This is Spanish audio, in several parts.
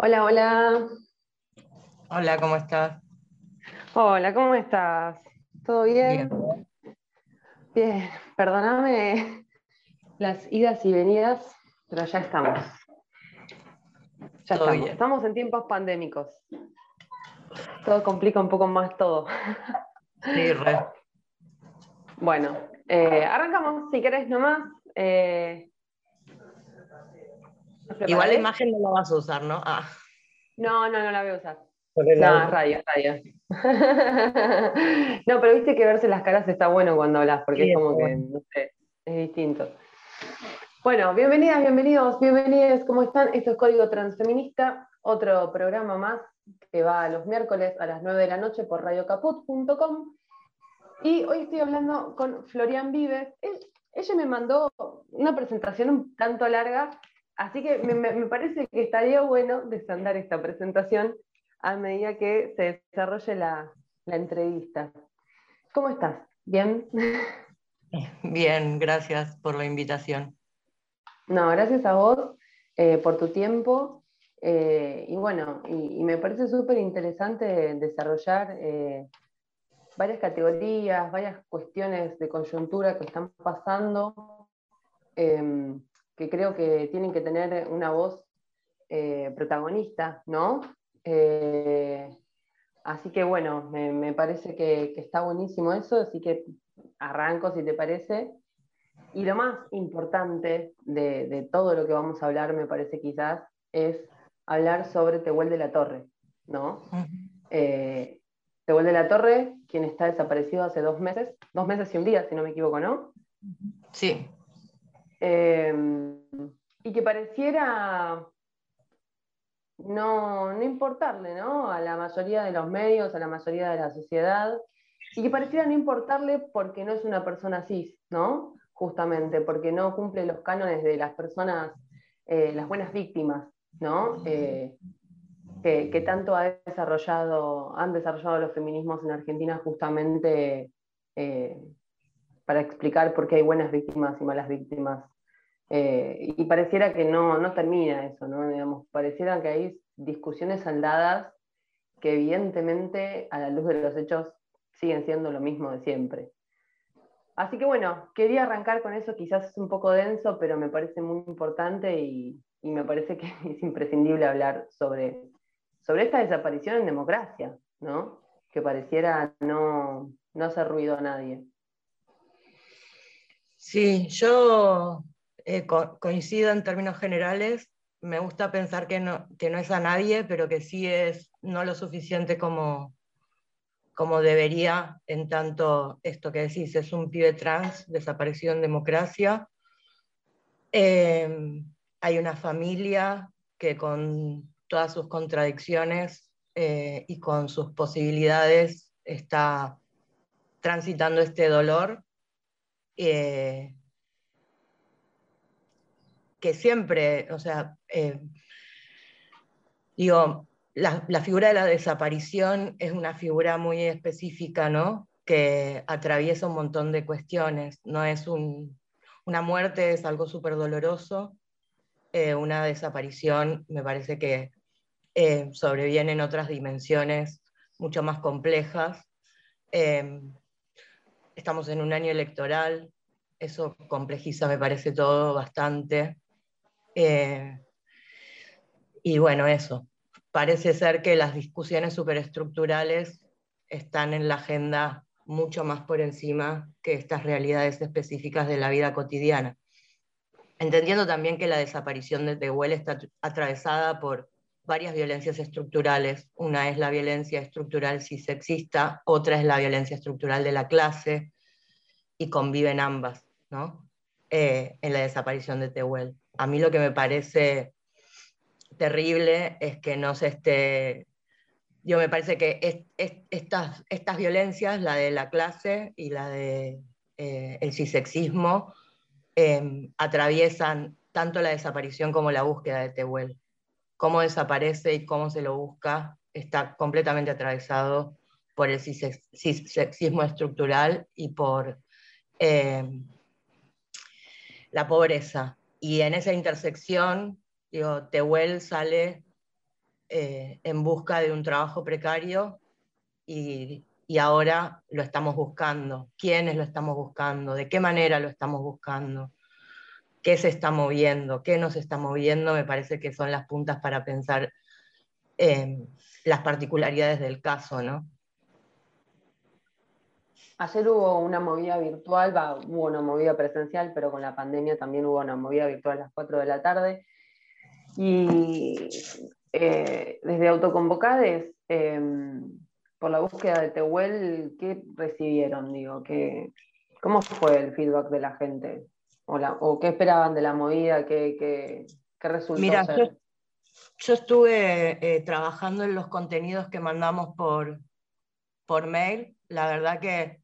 Hola, hola. Hola, ¿cómo estás? Hola, ¿cómo estás? ¿Todo bien? Bien, perdóname las idas y venidas, pero ya estamos. Ya Todo estamos. bien. Estamos en tiempos pandémicos. Todo complica un poco más todo. Sí, re. Bueno, eh, arrancamos, si querés nomás. eh, ¿estás Igual la imagen no la vas a usar, ¿no? Ah, No, no, no la voy a usar. No, radio, es radio. No, pero viste que verse las caras está bueno cuando hablas, porque Sí, es como que, bueno. no sé, es distinto. Bueno, bienvenidas, bienvenidos, bienvenidas, ¿cómo están? Esto es Código Transfeminista, otro programa más que va los miércoles a las 9 de la noche por radiocaput.com. Y hoy estoy hablando con Florian Vives. Él- ella me mandó una presentación un tanto larga, así que me, parece que estaría bueno desandar esta presentación a medida que se desarrolle la, la entrevista. ¿Cómo estás? ¿Bien? Bien, gracias por la invitación. No, gracias a vos eh, por tu tiempo. eh, y bueno, y, y me parece súper interesante desarrollar eh, varias categorías, varias cuestiones de coyuntura que están pasando, eh, que creo que tienen que tener una voz eh, protagonista, ¿no? Eh, así que bueno, me, me parece que, que está buenísimo eso, así que arranco si te parece. Y lo más importante de, de todo lo que vamos a hablar, me parece quizás, es hablar sobre Tehuel de la Torre, ¿no? Eh, Tehuel de la Torre, quien está desaparecido hace dos meses, dos meses y un día, si no me equivoco, ¿no? Sí, Eh, y que pareciera no, no importarle, ¿no? A la mayoría de los medios, a la mayoría de la sociedad, y que pareciera no importarle porque no es una persona cis, ¿no? Justamente, porque no cumple los cánones de las personas, eh, las buenas víctimas, ¿no? Eh, que, que tanto ha desarrollado, han desarrollado los feminismos en Argentina justamente eh, para explicar por qué hay buenas víctimas y malas víctimas. Eh, y pareciera que no, no termina eso, ¿no? Digamos, pareciera que hay discusiones saldadas que evidentemente a la luz de los hechos siguen siendo lo mismo de siempre. Así que bueno, quería arrancar con eso, quizás es un poco denso, pero me parece muy importante y, y me parece que es imprescindible hablar sobre, sobre esta desaparición en democracia, ¿no? Que pareciera no, no hacer ruido a nadie. Sí, yo eh, co- coincido en términos generales. Me gusta pensar que no, que no es a nadie, pero que sí es no lo suficiente como, como debería, en tanto esto que decís, es un pibe trans desaparecido en democracia. Eh, hay una familia que con todas sus contradicciones eh, y con sus posibilidades está transitando este dolor eh, que siempre, o sea, eh, digo, la, figura de la desaparición es una figura muy específica, ¿no? Que atraviesa un montón de cuestiones. No es un, una muerte, es algo súper doloroso. Eh, una desaparición me parece que eh, sobreviene en otras dimensiones mucho más complejas. Estamos en un año electoral, eso complejiza, me parece todo bastante. Eh, y bueno, eso. Parece ser que las discusiones superestructurales están en la agenda mucho más por encima que estas realidades específicas de la vida cotidiana. Entendiendo también que la desaparición de Tehuel está atravesada por varias violencias estructurales. Una es la violencia estructural cisexista, otra es la violencia estructural de la clase, y conviven ambas, ¿no? Eh, en la desaparición de Tehuel. A mí lo que me parece terrible es que no se esté... Yo me parece que es, es, estas, estas violencias, la de la clase y la de eh, el cisexismo, eh, atraviesan tanto la desaparición como la búsqueda de Tehuel. Cómo desaparece y cómo se lo busca está completamente atravesado por el cisexismo estructural y por eh, la pobreza. Y en esa intersección, digo, Tehuel sale eh, en busca de un trabajo precario y, y ahora lo estamos buscando. ¿Quiénes lo estamos buscando? ¿De qué manera lo estamos buscando? ¿Qué se está moviendo? ¿Qué nos está moviendo? Me parece que son las puntas para pensar en las particularidades del caso, ¿no? Ayer hubo una movida virtual, hubo una movida presencial, pero con la pandemia también hubo una movida virtual a las 4 de la tarde. Y eh, desde Autoconvocades, em, por la búsqueda de Tehuel, ¿qué recibieron? Digo, ¿qué, ¿Cómo fue el feedback de la gente? ¿O, qué esperaban de la movida? ¿Qué, qué, qué resultó Mira, Yo, estuve eh, trabajando en los contenidos que mandamos por, por mail. La verdad que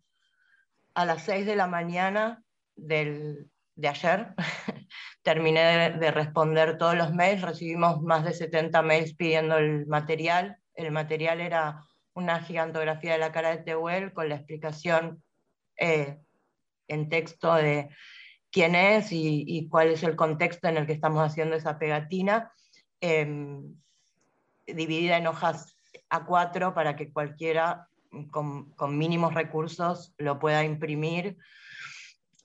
a las 6 de la mañana del, de ayer terminé de, responder todos los mails, recibimos más de 70 mails pidiendo el material. El material era una gigantografía de la cara de Tehuel con la explicación eh, en texto de quién es y, cuál es el contexto en el que estamos haciendo esa pegatina, em, dividida en hojas A4 para que cualquiera con, mínimos recursos lo pueda imprimir.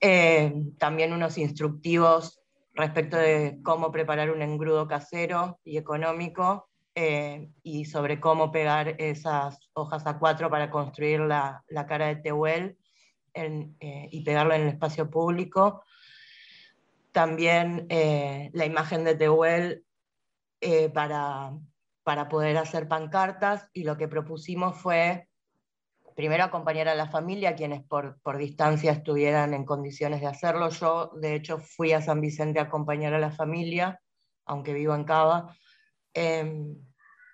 Eh, también unos instructivos respecto de cómo preparar un engrudo casero y económico eh, y sobre cómo pegar esas hojas a cuatro para construir la, la cara de Tehuel eh, y pegarlo en el espacio público. También la imagen de Tehuel para, para poder hacer pancartas y lo que propusimos fue primero acompañar a la familia, quienes por, por, distancia estuvieran en condiciones de hacerlo. Yo, de hecho, fui a San Vicente a acompañar a la familia, aunque vivo en Cava, em,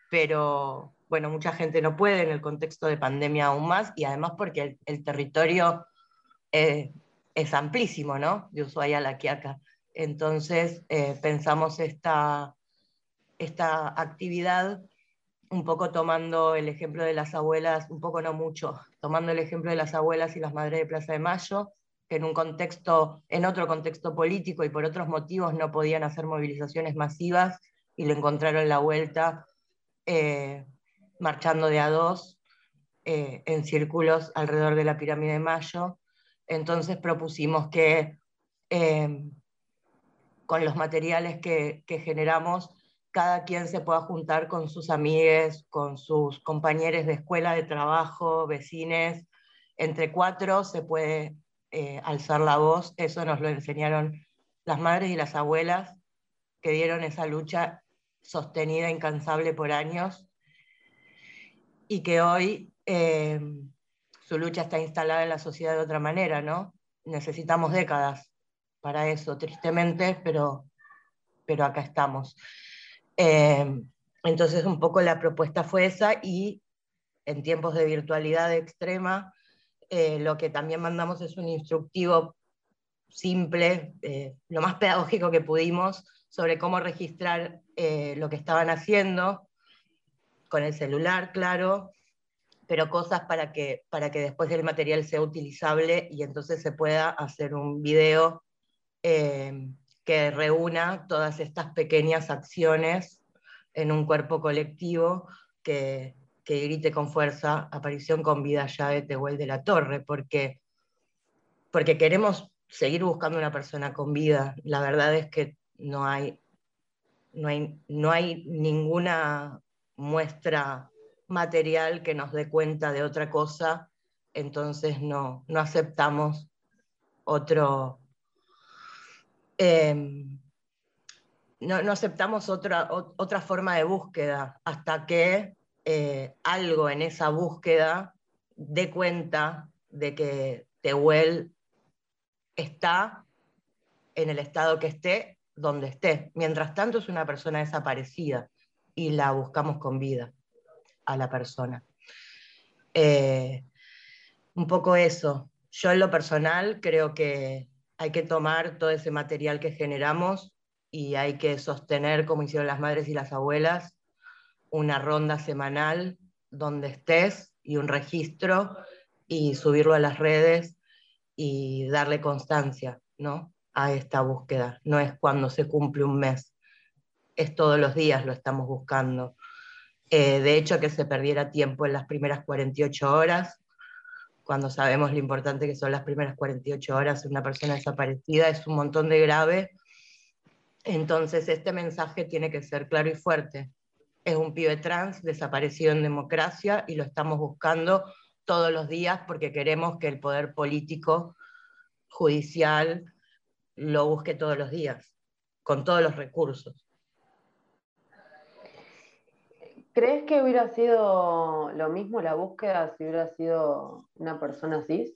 pero bueno, mucha gente no puede en el contexto de pandemia aún más, y además porque el, territorio eh, es amplísimo, ¿no? De Ushuaia a La. Entonces, eh, pensamos esta, esta actividad un poco tomando el ejemplo de las abuelas, un poco no mucho, tomando el ejemplo de las abuelas y las madres de Plaza de Mayo, que en un contexto, en otro contexto político y por otros motivos no podían hacer movilizaciones masivas y le encontraron la vuelta eh, marchando de a dos eh, en círculos alrededor de la pirámide de Mayo. Entonces propusimos que eh, con los materiales que, generamos cada quien se pueda juntar con sus amigues, con sus compañeros de escuela, de trabajo, vecines. Entre cuatro se puede eh, alzar la voz. Eso nos lo enseñaron las madres y las abuelas que dieron esa lucha sostenida, incansable por años, y que hoy eh, su lucha está instalada en la sociedad de otra manera, ¿no? Necesitamos décadas para eso, tristemente, pero, pero acá estamos. Em, entonces un poco la propuesta fue esa y en tiempos de virtualidad extrema, eh, lo que también mandamos es un instructivo simple, eh, lo más pedagógico que pudimos, sobre cómo registrar eh, lo que estaban haciendo, con el celular, claro, pero cosas para que, para que después el material sea utilizable y entonces se pueda hacer un video em, que reúna todas estas pequeñas acciones en un cuerpo colectivo que, grite con fuerza, aparición con vida ya de Tehuel de la Torre, porque, porque queremos seguir buscando una persona con vida. La verdad es que no hay, no hay, no hay ninguna muestra material que nos dé cuenta de otra cosa, entonces no, no aceptamos otro, Em, no, aceptamos otra, otra forma de búsqueda hasta que eh, algo en esa búsqueda dé cuenta de que Tehuel está en el estado que esté, donde esté. Mientras tanto es una persona desaparecida y la buscamos con vida a la persona. Eh, un poco eso. Yo en lo personal creo que hay que tomar todo ese material que generamos y hay que sostener, como hicieron las madres y las abuelas, una ronda semanal donde estés y un registro y subirlo a las redes y darle constancia ¿no? a esta búsqueda. No es cuando se cumple un mes, es todos los días lo estamos buscando. Eh, de hecho, que se perdiera tiempo en las primeras 48 horas, cuando sabemos lo importante que son las primeras 48 horas de una persona desaparecida, es un montón de grave. Entonces, este mensaje tiene que ser claro y fuerte. Es un pibe trans desaparecido en democracia y lo estamos buscando todos los días porque queremos que el poder político, judicial, lo busque todos los días, con todos los recursos. ¿Crees que hubiera sido lo mismo la búsqueda si hubiera sido una persona cis?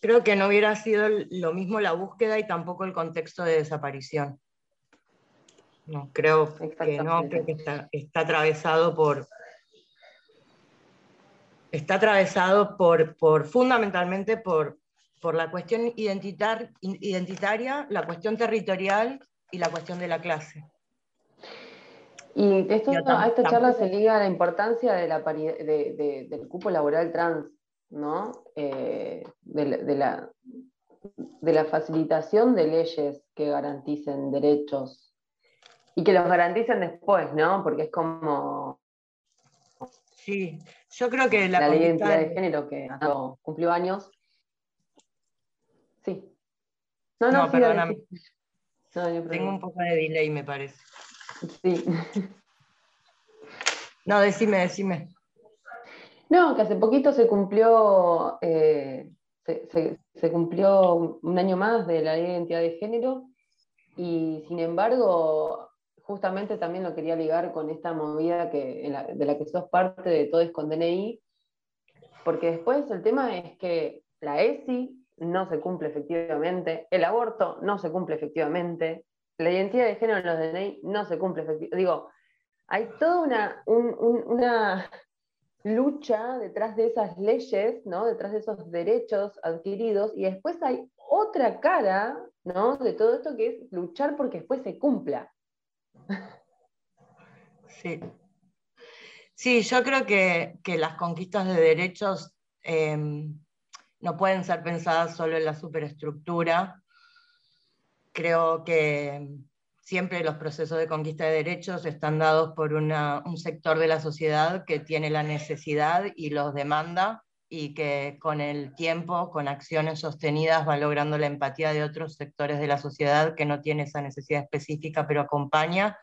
Creo que no hubiera sido lo mismo la búsqueda y tampoco el contexto de desaparición. No, creo que no, creo que está, atravesado por. Está atravesado por, por fundamentalmente por, por la cuestión identitaria, la cuestión territorial y la cuestión de la clase. Y esto, a esta charla se liga la importancia de la del cupo laboral trans, ¿no? Eh, de, la, de la facilitación de leyes que garanticen derechos y que los garanticen después, ¿no? Porque es como... Sí, yo creo que la, ley de identidad de género que cumplió años Sí. No, no, perdóname. Tengo un poco de delay, me parece. Sí. No, decime, decime. No, que hace poquito se cumplió, eh, se, cumplió un año más de la ley de identidad de género y sin embargo, justamente también lo quería ligar con esta movida que, de la que sos parte de todo es con DNI, porque después el tema es que la ESI no se cumple efectivamente, el aborto no se cumple efectivamente, la identidad de género en los DNI no se cumple. Digo, hay toda una, lucha detrás de esas leyes, detrás de esos derechos adquiridos, y después hay otra cara ¿no? de todo esto que es luchar porque después se cumpla. Sí. Sí, yo creo que, las conquistas de derechos em, no pueden ser pensadas solo en la superestructura. Creo que siempre los procesos de conquista de derechos están dados por un sector de la sociedad que tiene la necesidad y los demanda y que con el tiempo, con acciones sostenidas, va logrando la empatía de otros sectores de la sociedad que no tiene esa necesidad específica, pero acompaña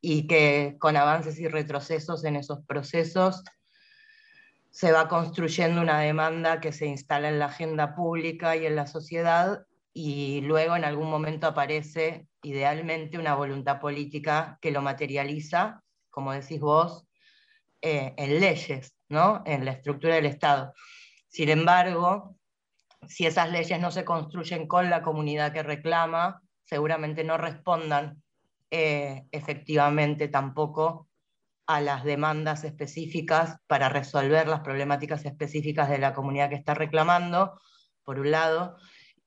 y que con avances y retrocesos en esos procesos se va construyendo una demanda que se instala en la agenda pública y en la sociedad y luego en algún momento aparece idealmente una voluntad política que lo materializa, como decís vos, eh, en leyes, ¿no? en la estructura del Estado. Sin embargo, si esas leyes no se construyen con la comunidad que reclama, seguramente no respondan eh, efectivamente tampoco a las demandas específicas para resolver las problemáticas específicas de la comunidad que está reclamando, por un lado,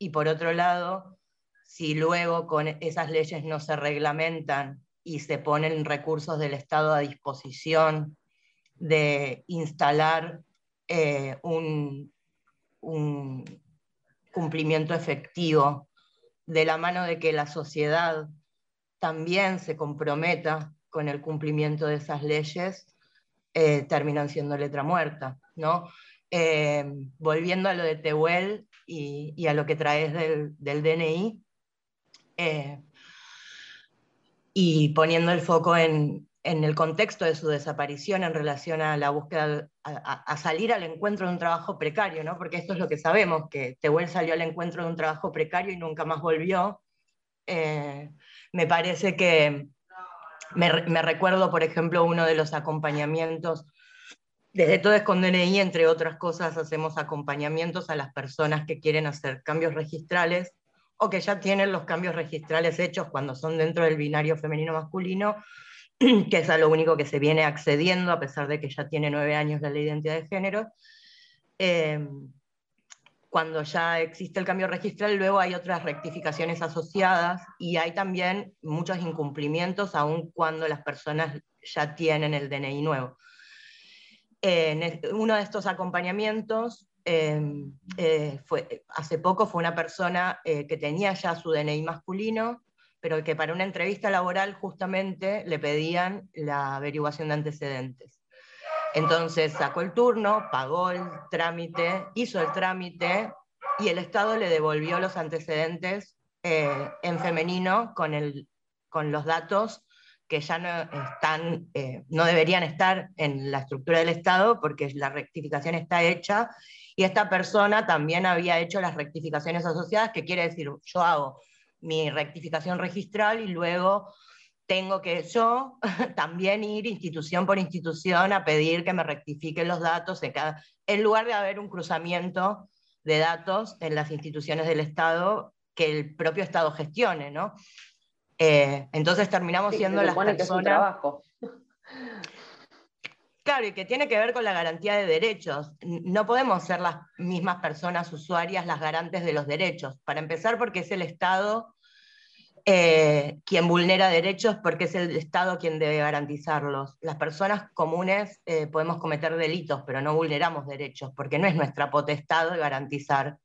y por otro lado, si luego con esas leyes no se reglamentan y se ponen recursos del Estado a disposición de instalar eh, un, cumplimiento efectivo de la mano de que la sociedad también se comprometa con el cumplimiento de esas leyes eh, terminan siendo letra muerta. ¿no? Eh, volviendo a lo de Tehuel y, a lo que traes del, DNI, eh, y poniendo el foco en, el contexto de su desaparición en relación a la búsqueda, a, salir al encuentro de un trabajo precario, ¿no? porque esto es lo que sabemos, que Tehuel salió al encuentro de un trabajo precario y nunca más volvió. me parece que, me, recuerdo, por ejemplo, uno de los acompañamientos. Desde todo es con DNI, entre otras cosas, hacemos acompañamientos a las personas que quieren hacer cambios registrales o que ya tienen los cambios registrales hechos cuando son dentro del binario femenino-masculino, que es a lo único que se viene accediendo a pesar de que ya tiene nueve años la ley de identidad de género. Eh, cuando ya existe el cambio registral, luego hay otras rectificaciones asociadas y hay también muchos incumplimientos, aun cuando las personas ya tienen el DNI nuevo. Uno de estos acompañamientos, em, eh, fue, hace poco fue una persona eh, que tenía ya su DNI masculino, pero que para una entrevista laboral justamente le pedían la averiguación de antecedentes. Entonces sacó el turno, pagó el trámite, hizo el trámite y el Estado le devolvió los antecedentes eh, en femenino con, el, con los datos que ya no, están, eh, no deberían estar en la estructura del Estado porque la rectificación está hecha y esta persona también había hecho las rectificaciones asociadas, que quiere decir, yo hago mi rectificación registral y luego tengo que yo también ir institución por institución a pedir que me rectifiquen los datos en, lugar de haber un cruzamiento de datos en las instituciones del Estado que el propio Estado gestione, ¿no? Eh, entonces terminamos siendo las personas... Claro, y que tiene que ver con la garantía de derechos. No podemos ser las mismas personas usuarias las garantes de los derechos. Para empezar, porque es el Estado eh, quien vulnera derechos, porque es el Estado quien debe garantizarlos. Las personas comunes eh, podemos cometer delitos, pero no vulneramos derechos, porque no es nuestra potestad garantizar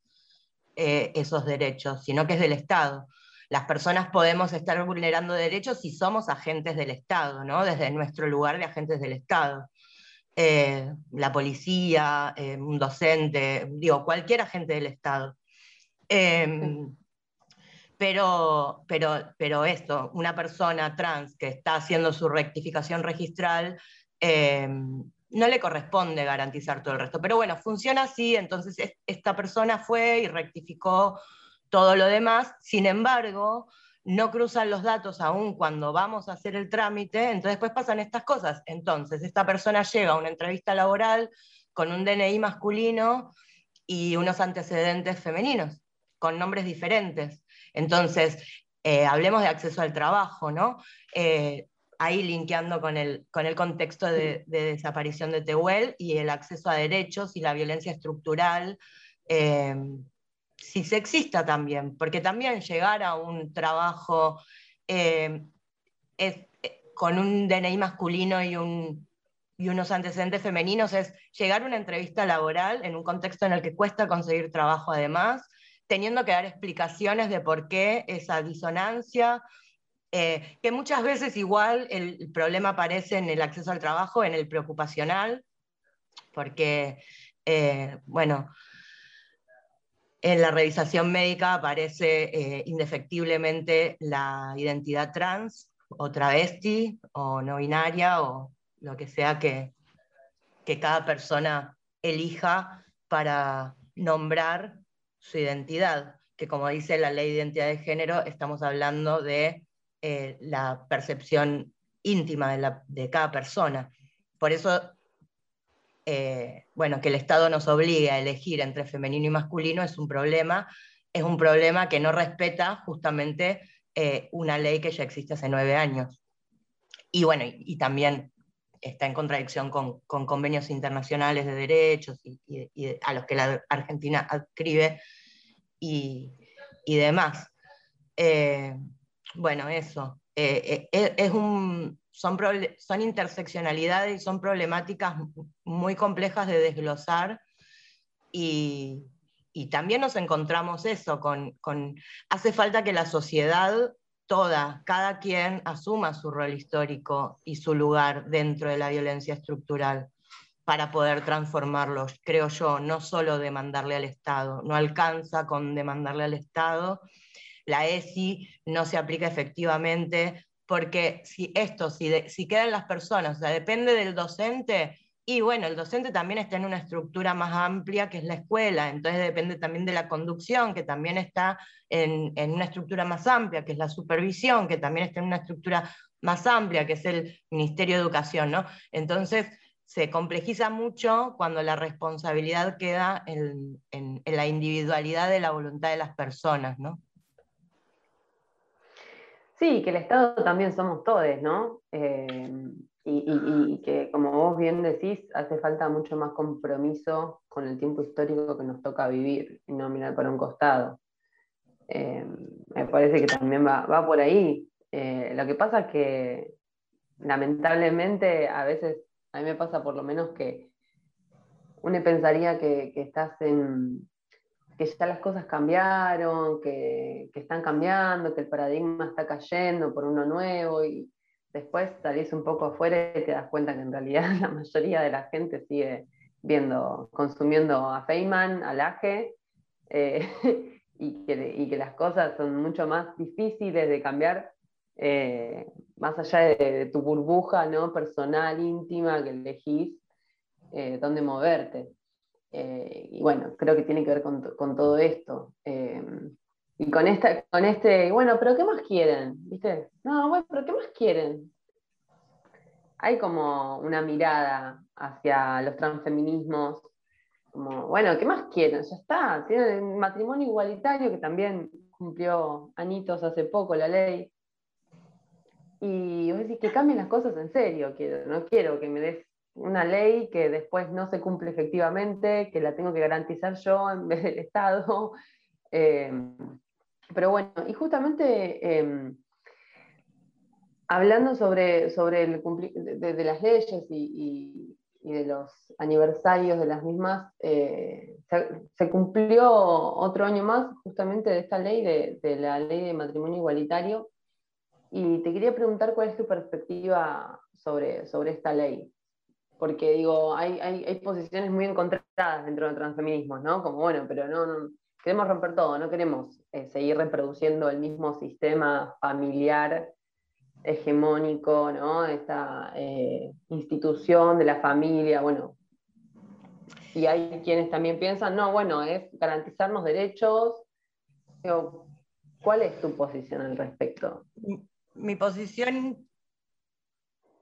esos derechos, sino que es del Estado las personas podemos estar vulnerando derechos si somos agentes del Estado, ¿no? desde nuestro lugar de agentes del Estado. Eh, la policía, eh, un docente, digo, cualquier agente del Estado. Em, pero, pero, pero esto, una persona trans que está haciendo su rectificación registral, em, no le corresponde garantizar todo el resto. Pero bueno, funciona así, entonces esta persona fue y rectificó todo lo demás, sin embargo, no cruzan los datos aún cuando vamos a hacer el trámite, entonces después pasan estas cosas. Entonces, esta persona llega a una entrevista laboral con un DNI masculino y unos antecedentes femeninos, con nombres diferentes. Entonces, eh, hablemos de acceso al trabajo, ¿no? Eh, ahí linkeando con el, con el contexto de, desaparición de Tehuel y el acceso a derechos y la violencia estructural. Eh, si sexista también, porque también llegar a un trabajo eh, eh, con un DNI masculino y, y unos antecedentes femeninos es llegar a una entrevista laboral en un contexto en el que cuesta conseguir trabajo además, teniendo que dar explicaciones de por qué esa disonancia, eh, que muchas veces igual el problema aparece en el acceso al trabajo, en el preocupacional, porque, bueno, en la revisación médica aparece eh, indefectiblemente la identidad trans o travesti o no binaria o lo que sea que, que cada persona elija para nombrar su identidad, que como dice la ley de identidad de género, estamos hablando de eh, la percepción íntima de, la, de, cada persona. Por eso eh, bueno, que el Estado nos obligue a elegir entre femenino y masculino es un problema, es un problema que no respeta justamente eh, una ley que ya existe hace nueve años. Y bueno, y, también está en contradicción con, convenios internacionales de derechos a los que la Argentina adscribe y, demás. Eh, bueno, eso. es un, son, son interseccionalidades y son problemáticas muy complejas de desglosar y, también nos encontramos eso, con, hace falta que la sociedad toda, cada quien asuma su rol histórico y su lugar dentro de la violencia estructural para poder transformarlo, creo yo, no solo demandarle al Estado, no alcanza con demandarle al Estado, la ESI no se aplica efectivamente porque si esto, si, si quedan las personas, o sea, depende del docente, y bueno, el docente también está en una estructura más amplia que es la escuela, entonces depende también de la conducción, que también está en, en, una estructura más amplia, que es la supervisión, que también está en una estructura más amplia, que es el Ministerio de Educación, ¿no? Entonces se complejiza mucho cuando la responsabilidad queda en, en, en la individualidad de la voluntad de las personas, ¿no? Sí, que el Estado también somos todos, ¿no? Eh, y, que, como vos bien decís, hace falta mucho más compromiso con el tiempo histórico que nos toca vivir y no mirar para un costado. Eh, me parece que también va, por ahí. Eh, lo que pasa es que, lamentablemente, a veces, a mí me pasa por lo menos que uno pensaría que estás en, que ya las cosas cambiaron, que, que, están cambiando, que el paradigma está cayendo por uno nuevo y después salís un poco afuera y te das cuenta que en realidad la mayoría de la gente sigue viendo, consumiendo a Feynman, a Laje, eh, y, que, y, que, las cosas son mucho más difíciles de cambiar, eh, más allá de, tu burbuja ¿no? personal, íntima, que elegís eh, dónde moverte. Y bueno, creo que tiene que ver con, todo esto. y con, esta, con este, bueno, pero ¿qué más quieren? ¿Viste? No, bueno, pero ¿qué más quieren? hay como una mirada hacia los transfeminismos, como, bueno, ¿qué más quieren? Ya está, tienen un matrimonio igualitario que también cumplió añitos hace poco la ley. Y vos decís que cambien las cosas en serio, quiero, no quiero que me des una ley que después no se cumple efectivamente, que la tengo que garantizar yo en vez del Estado. Eh, pero bueno, y justamente em, hablando sobre, sobre el de, las leyes y, de los aniversarios de las mismas, eh, se, cumplió otro año más justamente de esta ley, de, la ley de matrimonio igualitario, y te quería preguntar cuál es tu perspectiva sobre, sobre esta ley. Porque digo, hay, hay, posiciones muy encontradas dentro del transfeminismo, ¿no? Como, bueno, pero no, queremos romper todo, no queremos eh, seguir reproduciendo el mismo sistema familiar hegemónico, ¿no? Esta eh, institución de la familia, bueno. Y hay quienes también piensan, no, bueno, es garantizarnos derechos. ¿Cuál es tu posición al respecto? Mi, posición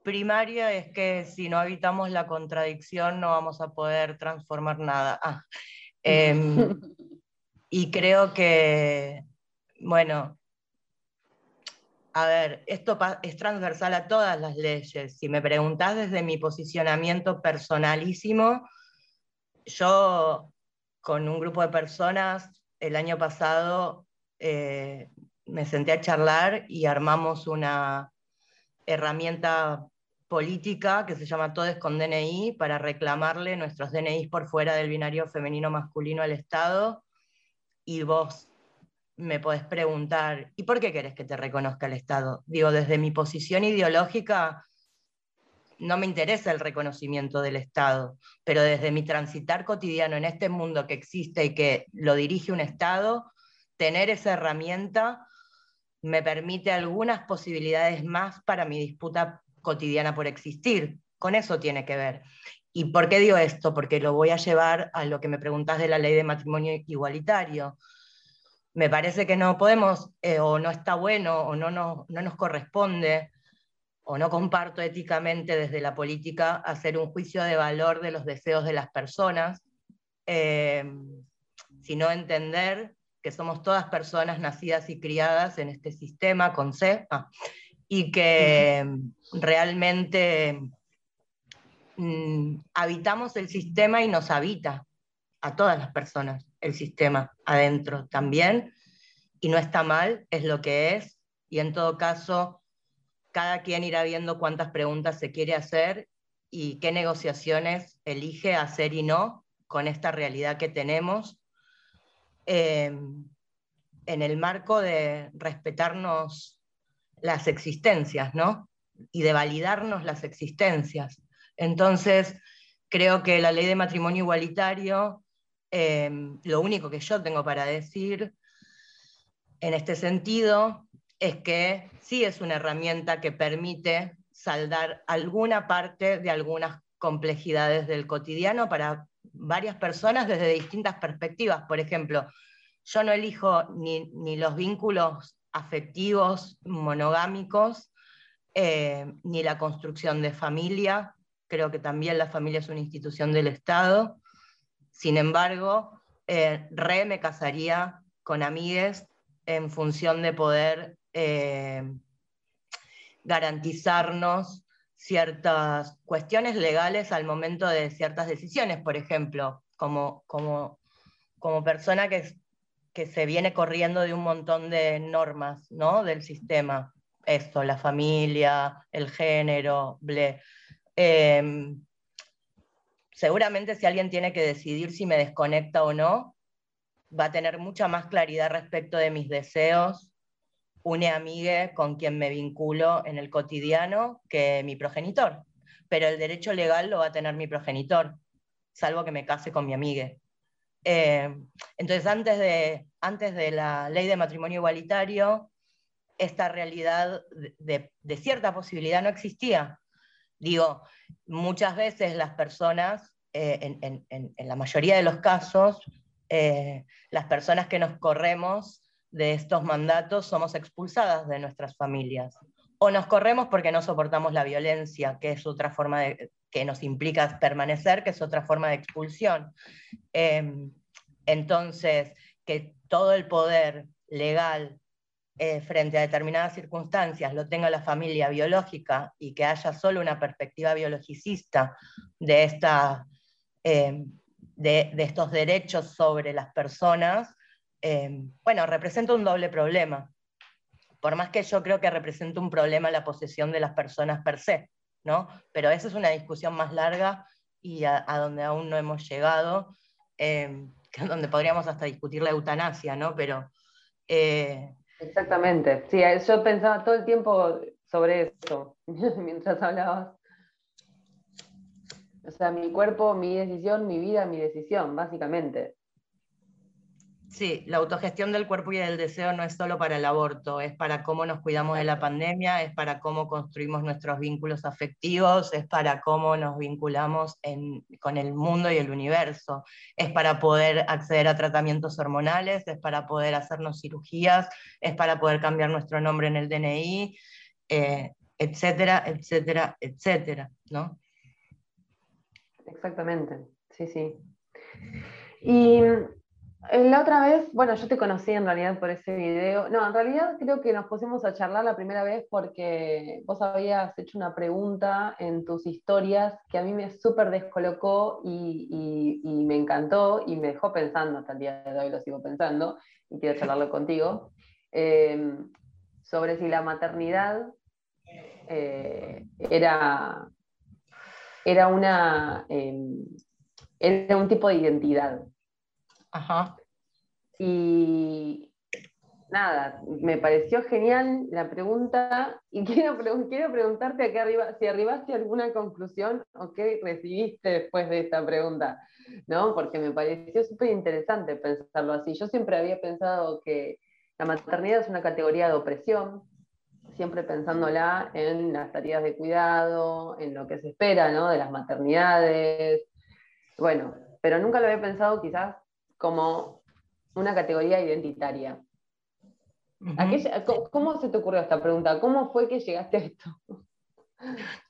primaria es que si no habitamos la contradicción no vamos a poder transformar nada. Ah, em, y creo que, bueno, a ver, esto es transversal a todas las leyes. Si me preguntás desde mi posicionamiento personalísimo, yo con un grupo de personas el año pasado eh, me senté a charlar y armamos una herramienta política que se llama Todes con DNI para reclamarle nuestros DNI por fuera del binario femenino masculino al Estado y vos me podés preguntar, ¿y por qué querés que te reconozca el Estado? Digo, desde mi posición ideológica, no me interesa el reconocimiento del Estado, pero desde mi transitar cotidiano en este mundo que existe y que lo dirige un Estado, tener esa herramienta me permite algunas posibilidades más para mi disputa cotidiana por existir. Con eso tiene que ver. ¿Y por qué digo esto? Porque lo voy a llevar a lo que me preguntas de la ley de matrimonio igualitario me parece que no podemos, eh, o no está bueno, o no, no, no, nos corresponde, o no comparto éticamente desde la política hacer un juicio de valor de los deseos de las personas, eh, sino entender que somos todas personas nacidas y criadas en este sistema con C, y que realmente mm, habitamos el sistema y nos habita a todas las personas el sistema adentro también, y no está mal, es lo que es, y en todo caso, cada quien irá viendo cuántas preguntas se quiere hacer y qué negociaciones elige hacer y no con esta realidad que tenemos, em, en el marco de respetarnos las existencias, ¿no? Y de validarnos las existencias. Entonces, creo que la ley de matrimonio igualitario Em, lo único que yo tengo para decir en este sentido es que sí es una herramienta que permite saldar alguna parte de algunas complejidades del cotidiano para varias personas desde distintas perspectivas. Por ejemplo, yo no elijo ni, los vínculos afectivos monogámicos, eh, ni la construcción de familia. Creo que también la familia es una institución del Estado. Sin embargo, eh, re me casaría con amigues en función de poder eh, garantizarnos ciertas cuestiones legales al momento de ciertas decisiones, por ejemplo, como, como, como persona que, que se viene corriendo de un montón de normas ¿no? del sistema, esto, la familia, el género, ble. Em, seguramente si alguien tiene que decidir si me desconecta o no, va a tener mucha más claridad respecto de mis deseos, une amigue con quien me vinculo en el cotidiano que mi progenitor. Pero el derecho legal lo va a tener mi progenitor, salvo que me case con mi amigue. Eh, entonces, antes de, antes de la ley de matrimonio igualitario, esta realidad de, cierta posibilidad no existía. Digo, muchas veces las personas, eh, en, la mayoría de los casos, eh, las personas que nos corremos de estos mandatos somos expulsadas de nuestras familias. O nos corremos porque no soportamos la violencia, que es otra forma de, que nos implica permanecer, que es otra forma de expulsión. Em, entonces, que todo el poder legal eh, frente a determinadas circunstancias lo tenga la familia biológica y que haya solo una perspectiva biologicista de, esta, em, de, estos derechos sobre las personas, em, bueno, representa un doble problema. Por más que yo creo que representa un problema la posesión de las personas per se, Pero esa es una discusión más larga y a, donde aún no hemos llegado, eh, donde podríamos hasta discutir la eutanasia, ¿no? Pero... Eh, Exactamente, sí, yo pensaba todo el tiempo sobre eso mientras hablabas. O sea, mi cuerpo, mi decisión, mi vida, mi decisión, básicamente. Sí, la autogestión del cuerpo y del deseo no es solo para el aborto, es para cómo nos cuidamos de la pandemia, es para cómo construimos nuestros vínculos afectivos, es para cómo nos vinculamos con el mundo y el universo, es para poder acceder a tratamientos hormonales, es para poder hacernos cirugías, es para poder cambiar nuestro nombre en el DNI, eh, etcétera, etcétera, etcétera, ¿no? Exactamente, sí, sí. Y la otra vez, bueno, yo te conocí en realidad por ese video. No, en realidad creo que nos pusimos a charlar la primera vez porque vos habías hecho una pregunta en tus historias que a mí me súper descolocó y, me encantó y me dejó pensando, hasta el día de hoy lo sigo pensando y quiero charlarlo contigo, em, sobre si la maternidad eh, era, era, una, em, era un tipo de identidad. Ajá. Y nada, me pareció genial la pregunta y quiero, quiero preguntarte aquí arriba, si arribaste a alguna conclusión o qué recibiste después de esta pregunta, ¿no? Porque me pareció súper interesante pensarlo así. Yo siempre había pensado que la maternidad es una categoría de opresión, siempre pensándola en las tareas de cuidado, en lo que se espera, ¿no? De las maternidades. Bueno, pero nunca lo había pensado quizás como una categoría identitaria. ¿Cómo se te ocurrió esta pregunta? ¿Cómo fue que llegaste a esto?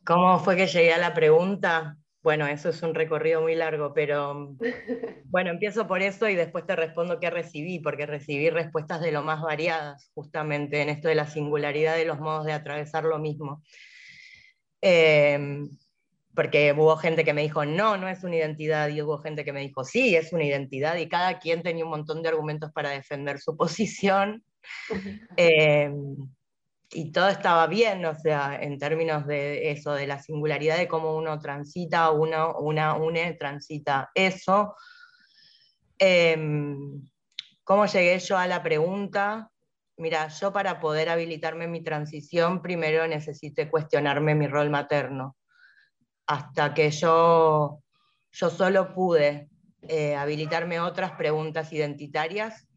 ¿Cómo fue que llegué a la pregunta? Bueno, eso es un recorrido muy largo, pero bueno, empiezo por eso y después te respondo qué recibí, porque recibí respuestas de lo más variadas, justamente en esto de la singularidad de los modos de atravesar lo mismo. Eh, porque hubo gente que me dijo, no, no es una identidad, y hubo gente que me dijo, sí, es una identidad, y cada quien tenía un montón de argumentos para defender su posición. Eh, y todo estaba bien, o sea, en términos de eso, de la singularidad de cómo uno transita, uno, una une, transita eso. Em, ¿Cómo llegué yo a la pregunta? Mira, yo para poder habilitarme en mi transición, primero necesité cuestionarme mi rol materno hasta que yo, yo solo pude eh, habilitarme otras preguntas identitarias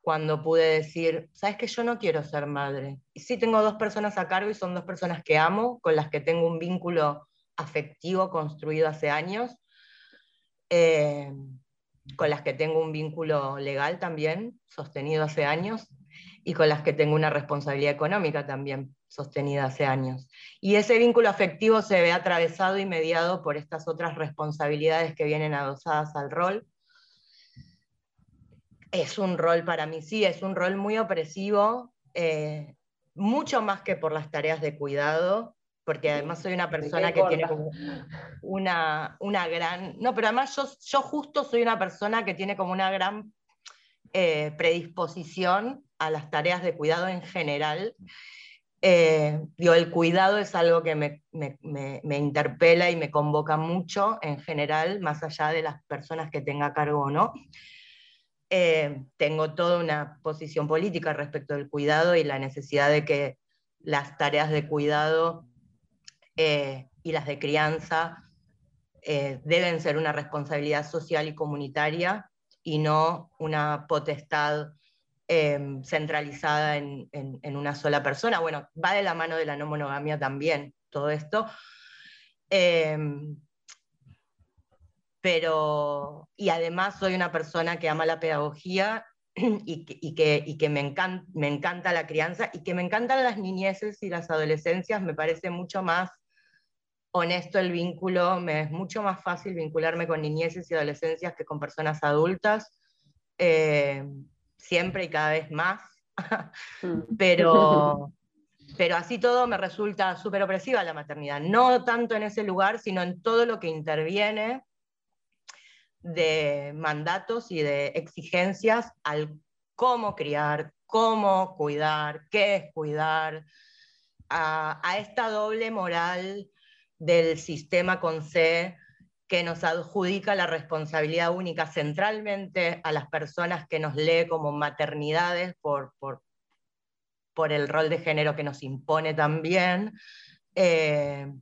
cuando pude decir, sabes que yo no quiero ser madre. Y sí tengo dos personas a cargo y son dos personas que amo, con las que tengo un vínculo afectivo construido hace años, eh, con las que tengo un vínculo legal también, sostenido hace años, y con las que tengo una responsabilidad económica también sostenida hace años. Y ese vínculo afectivo se ve atravesado y mediado por estas otras responsabilidades que vienen adosadas al rol. Es un rol para mí, sí, es un rol muy opresivo, eh, mucho más que por las tareas de cuidado, porque además soy una persona que tiene como una, una, gran... No, pero además yo, yo justo soy una persona que tiene como una gran eh, predisposición a las tareas de cuidado en general eh, el cuidado es algo que me, me, interpela y me convoca mucho en general, más allá de las personas que tenga cargo o no. eh, tengo toda una posición política respecto del cuidado y la necesidad de que las tareas de cuidado eh, y las de crianza eh, deben ser una responsabilidad social y comunitaria y no una potestad centralizada en, una sola persona. Bueno, va de la mano de la no monogamia también todo esto. Pero, y además soy una persona que ama la pedagogía y que, me, encanta, la crianza y que me encantan las niñeces y las adolescencias, me parece mucho más honesto el vínculo, me es mucho más fácil vincularme con niñeces y adolescencias que con personas adultas, eh, siempre y cada vez más, mm. pero, pero así todo me resulta súper opresiva la maternidad, no tanto en ese lugar, sino en todo lo que interviene de mandatos y de exigencias al cómo criar, cómo cuidar, qué es cuidar, a, esta doble moral del sistema con C que nos adjudica la responsabilidad única centralmente a las personas que nos lee como maternidades por, por, el rol de género que nos impone también, eh,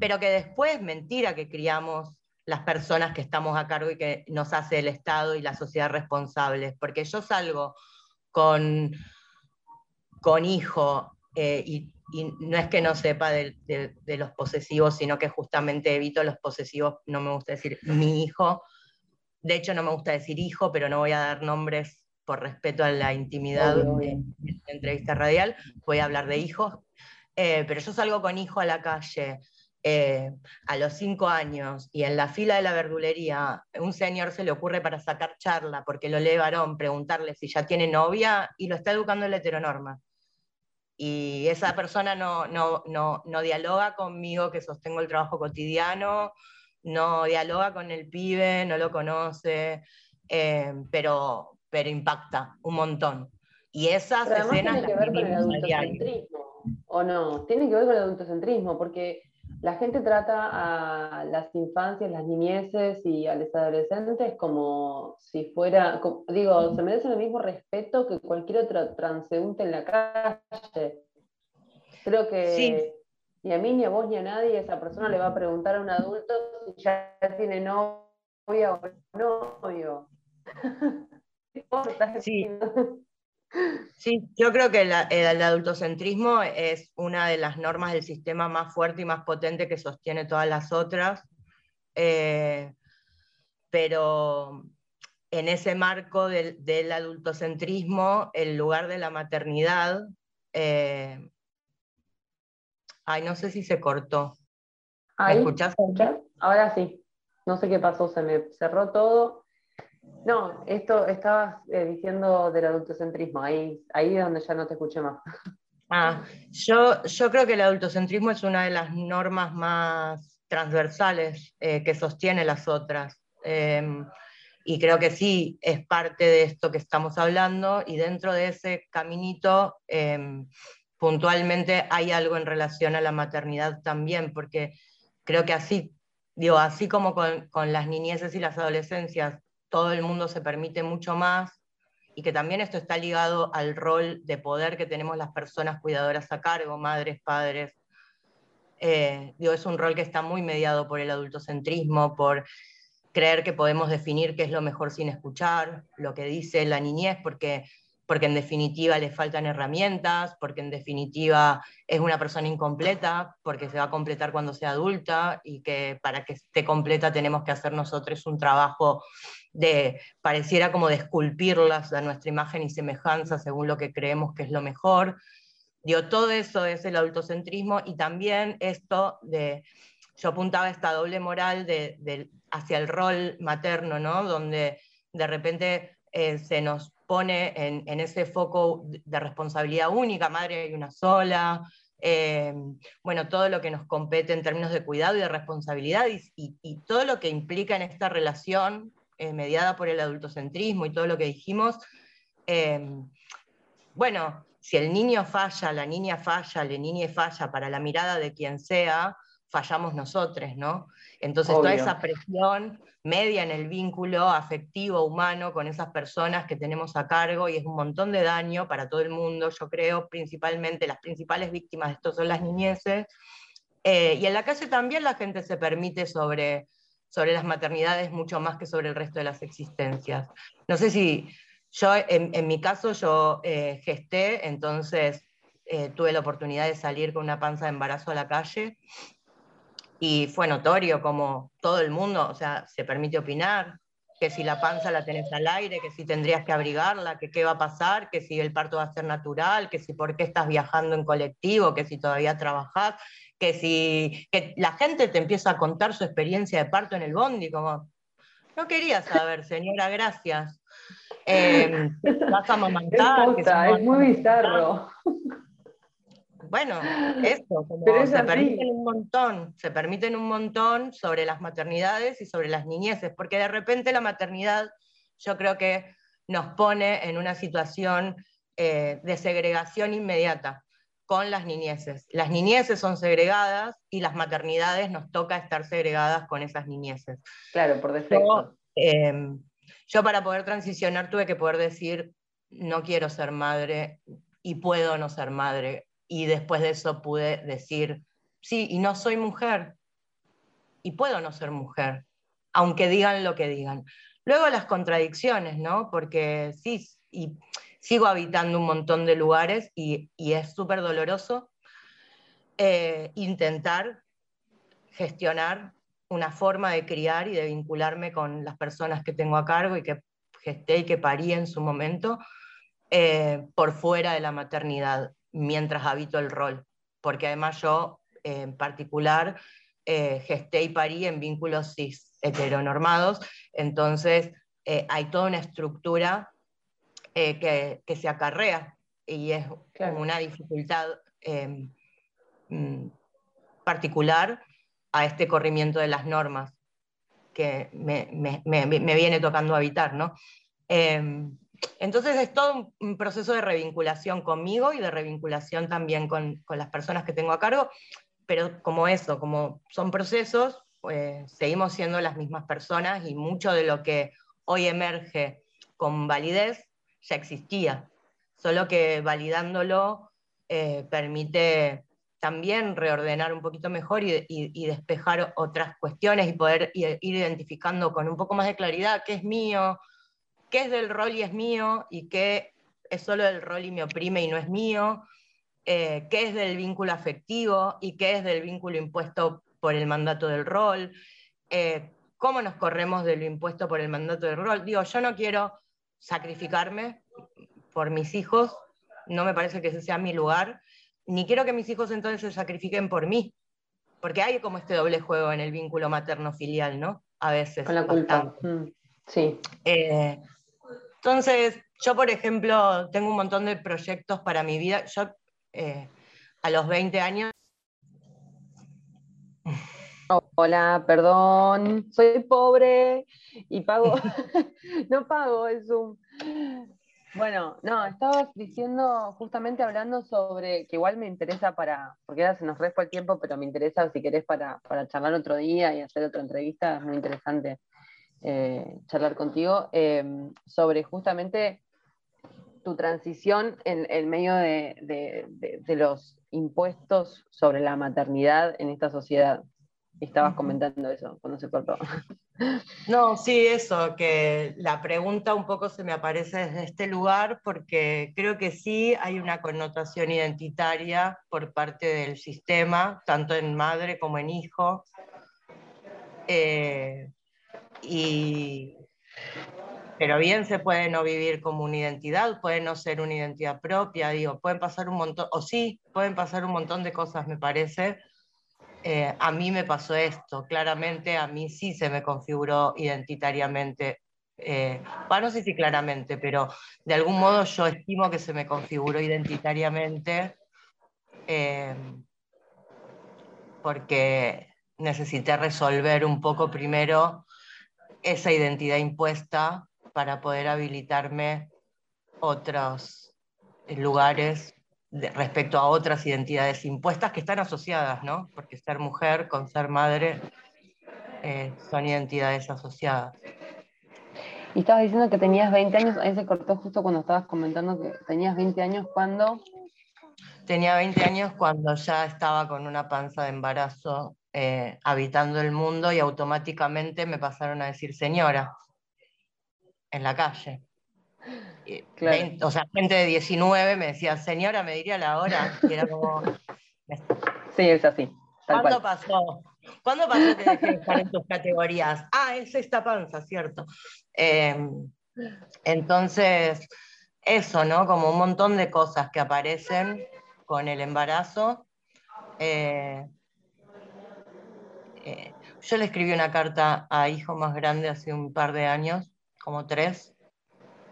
pero que después, mentira que criamos las personas que estamos a cargo y que nos hace el Estado y la sociedad responsables, porque yo salgo con, con hijo eh, y, no es que no sepa de, los posesivos, sino que justamente evito los posesivos, no me gusta decir mi hijo, de hecho no me gusta decir hijo, pero no voy a dar nombres por respeto a la intimidad de, la entrevista radial, voy a hablar de hijos, eh, pero yo salgo con hijo a la calle eh, a los cinco años y en la fila de la verdulería un señor se le ocurre para sacar charla porque lo lee varón, preguntarle si ya tiene novia y lo está educando en la heteronorma. Y esa persona no, no, no, no dialoga conmigo que sostengo el trabajo cotidiano, no dialoga con el pibe, no lo conoce, eh, pero, pero impacta un montón. Y esas escenas tiene que ver con el adultocentrismo, ¿o no? Tiene que ver con el adultocentrismo, porque la gente trata a las infancias, las niñeces y a los adolescentes como si fuera, digo, se merecen el mismo respeto que cualquier otro transeúnte en la calle. Creo que ni a mí, ni a vos, ni a nadie esa persona le va a preguntar a un adulto si ya tiene novia o novio. sí. Sí, yo creo que el, adultocentrismo es una de las normas del sistema más fuerte y más potente que sostiene todas las otras, eh, pero en ese marco del, adultocentrismo, el lugar de la maternidad, eh, ay, no sé si se cortó. ¿Me escuchás? Ahora sí, no sé qué pasó, se me cerró todo no, esto estabas eh, diciendo del adultocentrismo, ahí, ahí es donde ya no te escuché más. Ah, yo, yo creo que el adultocentrismo es una de las normas más transversales eh, que sostiene las otras. Em, y creo que sí es parte de esto que estamos hablando, y dentro de ese caminito, em, puntualmente hay algo en relación a la maternidad también, porque creo que así, digo, así como con, con las niñeces y las adolescencias todo el mundo se permite mucho más y que también esto está ligado al rol de poder que tenemos las personas cuidadoras a cargo, madres, padres. Eh, es un rol que está muy mediado por el adultocentrismo, por creer que podemos definir qué es lo mejor sin escuchar, lo que dice la niñez, porque porque en definitiva le faltan herramientas, porque en definitiva es una persona incompleta, porque se va a completar cuando sea adulta y que para que esté completa tenemos que hacer nosotros un trabajo de, pareciera como de esculpirlas a nuestra imagen y semejanza según lo que creemos que es lo mejor. Digo, todo eso es el adultocentrismo y también esto de, yo apuntaba esta doble moral de, hacia el rol materno, ¿no? Donde de repente eh, se nos pone en, ese foco de responsabilidad única, madre hay una sola, eh, bueno, todo lo que nos compete en términos de cuidado y de responsabilidad y, todo lo que implica en esta relación eh, mediada por el adultocentrismo y todo lo que dijimos, eh, bueno, si el niño falla, la niña falla, la niña falla para la mirada de quien sea, fallamos nosotros, ¿no? Entonces toda esa presión media en el vínculo afectivo humano con esas personas que tenemos a cargo y es un montón de daño para todo el mundo, yo creo, principalmente las principales víctimas de esto son las niñeces. Eh, y en la calle también la gente se permite sobre, sobre las maternidades mucho más que sobre el resto de las existencias. No sé si yo, en, mi caso, yo eh, gesté, entonces eh, tuve la oportunidad de salir con una panza de embarazo a la calle y fue notorio como todo el mundo, o sea, se permite opinar, que si la panza la tenés al aire, que si tendrías que abrigarla, que qué va a pasar, que si el parto va a ser natural, que si por qué estás viajando en colectivo, que si todavía trabajás, que si que la gente te empieza a contar su experiencia de parto en el bondi, como, no quería saber, señora, gracias. Eh, vas a amamantar. Es, es muy bizarro. Bueno, eso, se permiten un montón, se permiten un montón sobre las maternidades y sobre las niñeces, porque de repente la maternidad yo creo que nos pone en una situación eh, de segregación inmediata con las niñeces. Las niñeces son segregadas y las maternidades nos toca estar segregadas con esas niñeces. Claro, por defecto. Em, yo para poder transicionar tuve que poder decir, no quiero ser madre y puedo no ser madre y después de eso pude decir, sí, y no soy mujer, y puedo no ser mujer, aunque digan lo que digan. Luego las contradicciones, ¿no? Porque sí, y sigo habitando un montón de lugares y, es súper doloroso eh, intentar gestionar una forma de criar y de vincularme con las personas que tengo a cargo y que gesté y que parí en su momento eh, por fuera de la maternidad mientras habito el rol, porque además yo en particular eh, gesté y parí en vínculos cis heteronormados, entonces eh, hay toda una estructura eh, que, se acarrea y es una dificultad em, mm, particular a este corrimiento de las normas que me, viene tocando habitar, ¿no? Em, entonces es todo un proceso de revinculación conmigo y de revinculación también con, las personas que tengo a cargo, pero como eso, como son procesos, pues, seguimos siendo las mismas personas y mucho de lo que hoy emerge con validez ya existía, solo que validándolo eh, permite también reordenar un poquito mejor y, despejar otras cuestiones y poder ir identificando con un poco más de claridad qué es mío, qué es del rol y es mío y qué es solo del rol y me oprime y no es mío, eh, qué es del vínculo afectivo y qué es del vínculo impuesto por el mandato del rol, eh, cómo nos corremos de lo impuesto por el mandato del rol. Digo, yo no quiero sacrificarme por mis hijos, no me parece que ese sea mi lugar, ni quiero que mis hijos entonces se sacrifiquen por mí, porque hay como este doble juego en el vínculo materno-filial, ¿no? A veces. Con la culpa. Mm, sí. Eh, entonces, yo, por ejemplo, tengo un montón de proyectos para mi vida. Yo, eh, a los 20 años... Hola, perdón, soy pobre y pago, no pago el Zoom. Bueno, no, estabas diciendo, justamente hablando sobre, que igual me interesa para, porque ahora se nos respa el tiempo, pero me interesa si querés para, para charlar otro día y hacer otra entrevista, es muy interesante eh, charlar contigo em, sobre justamente tu transición en, el medio de, los impuestos sobre la maternidad en esta sociedad. Estabas comentando eso cuando se cortó. No, sí, eso, que la pregunta un poco se me aparece desde este lugar porque creo que sí hay una connotación identitaria por parte del sistema, tanto en madre como en hijo. Eh, y, pero bien se puede no vivir como una identidad, puede no ser una identidad propia, digo, pueden pasar un montón, o sí, pueden pasar un montón de cosas, me parece. Eh, a mí me pasó esto, claramente a mí sí se me configuró identitariamente, eh, bueno, no sé si claramente, pero de algún modo yo estimo que se me configuró identitariamente eh, porque necesité resolver un poco primero esa identidad impuesta para poder habilitarme otros lugares respecto a otras identidades impuestas que están asociadas, ¿no? Porque ser mujer con ser madre eh, son identidades asociadas. Y estabas diciendo que tenías 20 años, ahí se cortó justo cuando estabas comentando que tenías 20 años cuando... Tenía 20 años cuando ya estaba con una panza de embarazo eh, habitando el mundo y automáticamente me pasaron a decir señora en la calle o sea, gente de 19 me decía, señora, me diría la hora. Y era como. sí, es así. ¿Cuándo pasó? ¿Cuándo pasó que dejé de estar en tus categorías? Ah, es esta panza, cierto. Em, entonces, eso, ¿no? Como un montón de cosas que aparecen con el embarazo. Eh, eh, yo le escribí una carta a hijo más grande hace un par de años, como tres,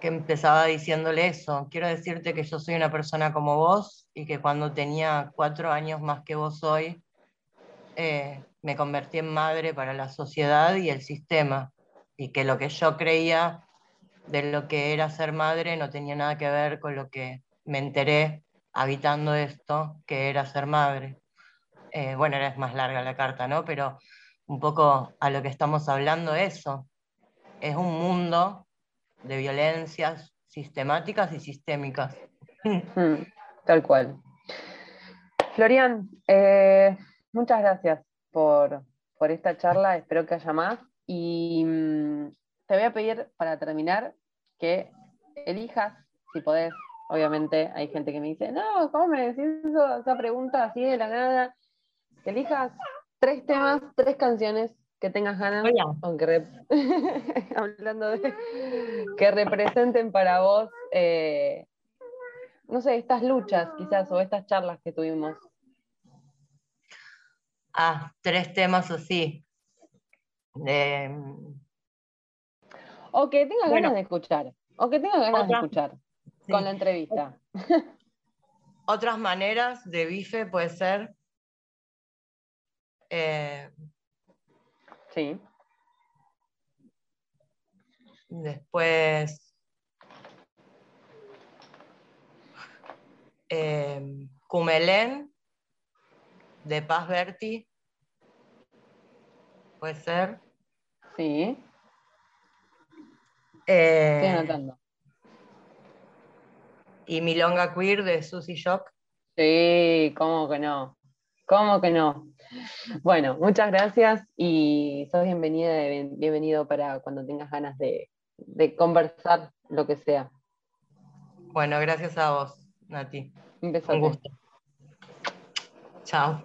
que empezaba diciéndole eso. Quiero decirte que yo soy una persona como vos y que cuando tenía cuatro años más que vos hoy, eh, me convertí en madre para la sociedad y el sistema. Y que lo que yo creía de lo que era ser madre no tenía nada que ver con lo que me enteré habitando esto, que era ser madre. Eh, bueno, era más larga la carta, ¿no? Pero un poco a lo que estamos hablando, eso. Es un mundo de violencias sistemáticas y sistémicas. Mm, tal cual. Florian, eh, muchas gracias por, esta charla, espero que haya más. Y mm, te voy a pedir para terminar que elijas, si podés, obviamente hay gente que me dice, no, ¿cómo me decís esa pregunta así de la nada? Que elijas tres temas, tres canciones que tengas ganas, aunque hablando de que representen para vos, eh, no sé, estas luchas quizás o estas charlas que tuvimos. Ah, tres temas así. O que tengas ganas de escuchar, o que tengas ganas de escuchar con la entrevista. Otras maneras de bife puede ser eh, Sí. Después. Eh, Cumelén, de Paz Berti. Puede ser. Sí. Eh, Estoy anotando. Y Milonga Queer de Susie Shock. Sí, ¿cómo que no? ¿Cómo que no? Bueno, muchas gracias y sos bienvenida, bienvenido para cuando tengas ganas de, conversar lo que sea. Bueno, gracias a vos, Nati. Un, Un gusto. Chao.